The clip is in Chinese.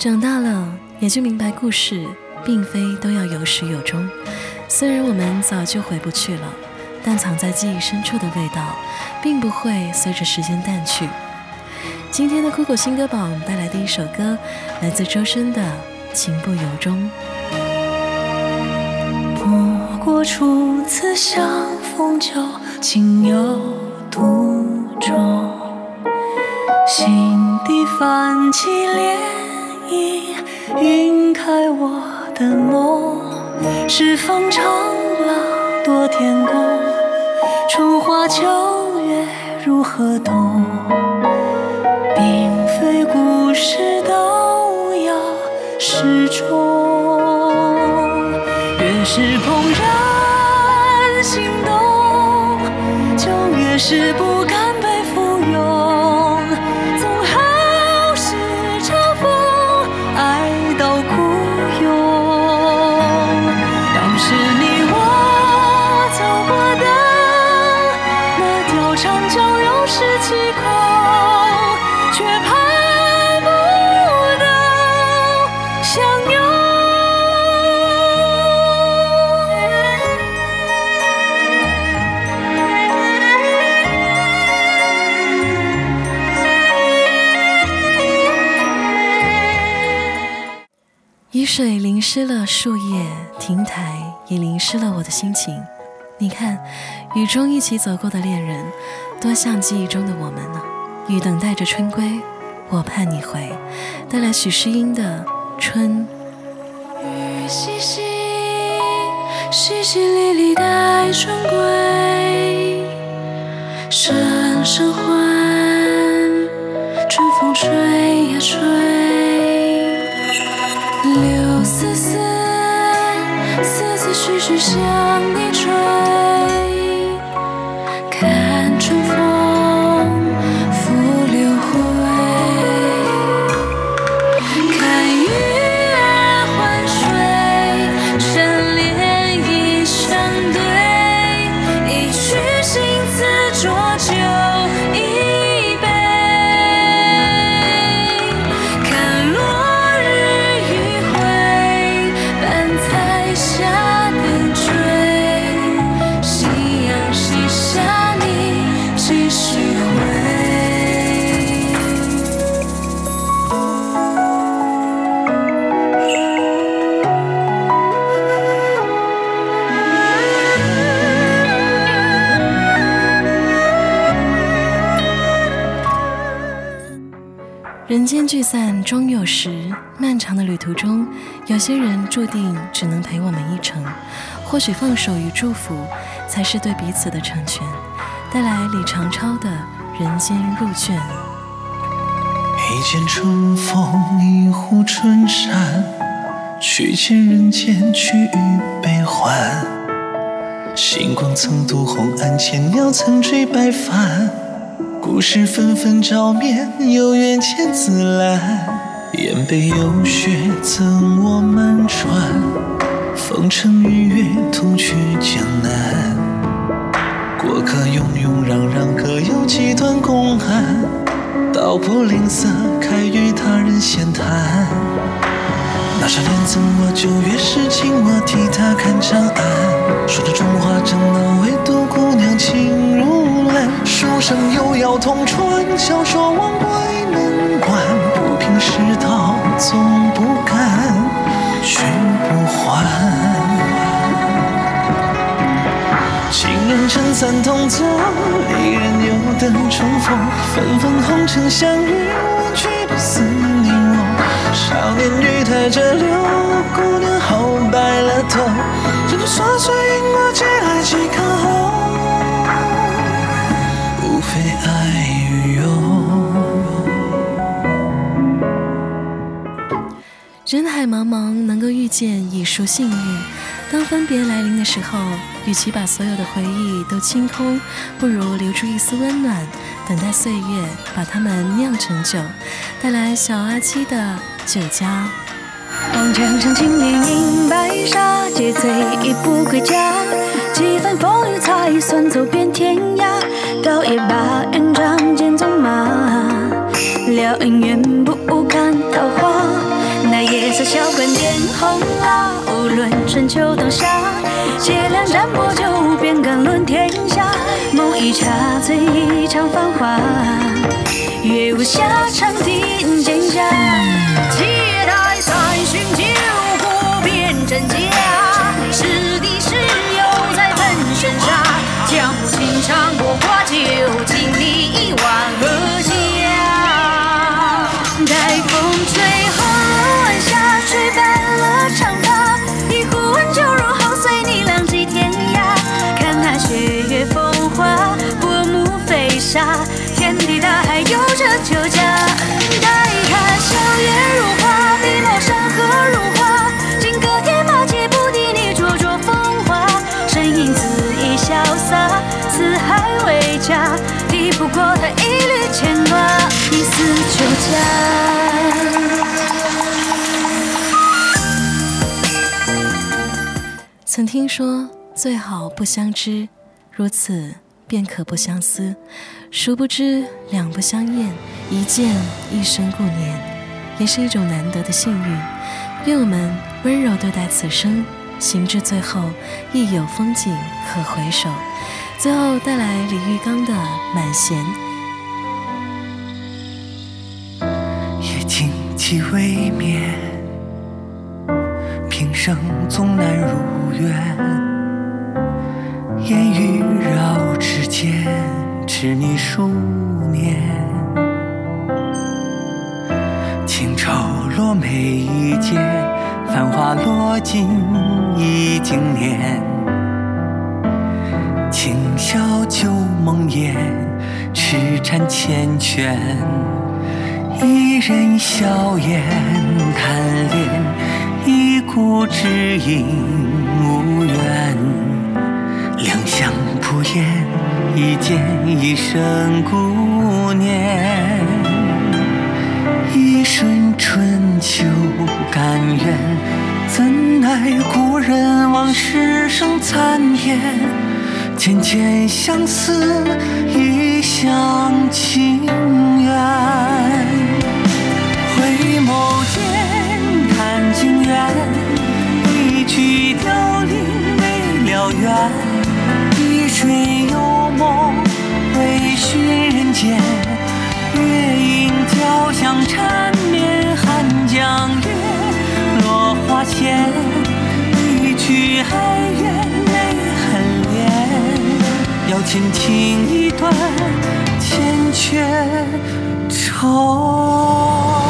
长大了也就明白，故事并非都要有始有终。虽然我们早就回不去了，但藏在记忆深处的味道，并不会随着时间淡去。今天的酷狗新歌榜带来的一首歌，来自周深的《情不由衷》。不过初次相逢就情有独钟，心底泛起涟，晕开我的梦。是方长廊多天宫，春花秋月如何懂？并非故事都要始终，越是怦然心动，就越是不相拥。雨。水淋湿了树叶，亭台也淋湿了我的心情。你看，雨中一起走过的恋人，多像记忆中的我们呢。雨等待着春归，我盼你回。带来许诗音的《春》。雨淅淅，淅淅沥沥待春归。声声唤，春风吹呀吹。柳丝丝，丝丝絮絮向你吹追。人间聚散终有时，漫长的旅途中，有些人注定只能陪我们一程。或许放手与祝福，才是对彼此的成全。带来李长超的《人间入卷》。一见春风一壶春山，去见人间曲与悲欢。星光曾渡红岸，千鸟曾追白帆。故事纷纷照面，有缘千紫兰。燕北有雪赠我们船，风尘日月同去江南。过客庸庸攘攘，各有几段公案。道不吝啬，开与他人闲谈。那少年赠我酒，月是情，我替他看长安。说着中华正闹，生有邀同船，教说忘归门关。不平世道总不甘，去不还。情人成三同坐，离人又等重逢。纷纷红尘相遇，我却不似你我。少年欲抬折柳，姑娘好白了头。人间琐碎，因果几来几可海茫茫，能够遇见已属幸运。当分别来临的时候，与其把所有的回忆都清空，不如留住一丝温暖，等待岁月把它们酿成酒。带来小阿七的酒家。望江上青莲映白纱，借醉意不归家。几番风雨才算走遍天涯。倒也罢，愿仗剑纵马，撩姻缘春秋冬夏，借两盏薄酒，便敢论天下。梦一茶醉一场繁华，月无暇，长亭蒹葭。借待三巡酒过辨真假，是敌是友在分生杀。江湖情长过挂酒，敬你一不过他一缕牵挂，一丝酒家。曾听说最好不相知，如此便可不相思。殊不知两不相厌，一见一生顾念，也是一种难得的幸运。愿我们温柔对待此生，行至最后亦有风景可回首。最后带来李玉刚的《满弦》。夜静寂未眠，平生总难如愿。烟雨绕指间，痴你数年。清愁落眉一剑，繁华落尽已经年。旧梦魇，痴缠缱绻。一人笑颜贪恋，一顾知音无缘。两相不厌，一见一生顾念。一瞬春秋甘愿，怎奈故人往事生残烟。浅浅相思，一厢情愿。回眸间看尽缘，一曲凋零未了缘。一水幽梦微醺人间，月影交相缠绵寒江月，落花前，一曲哀怨。要倾情一段，缱绻愁。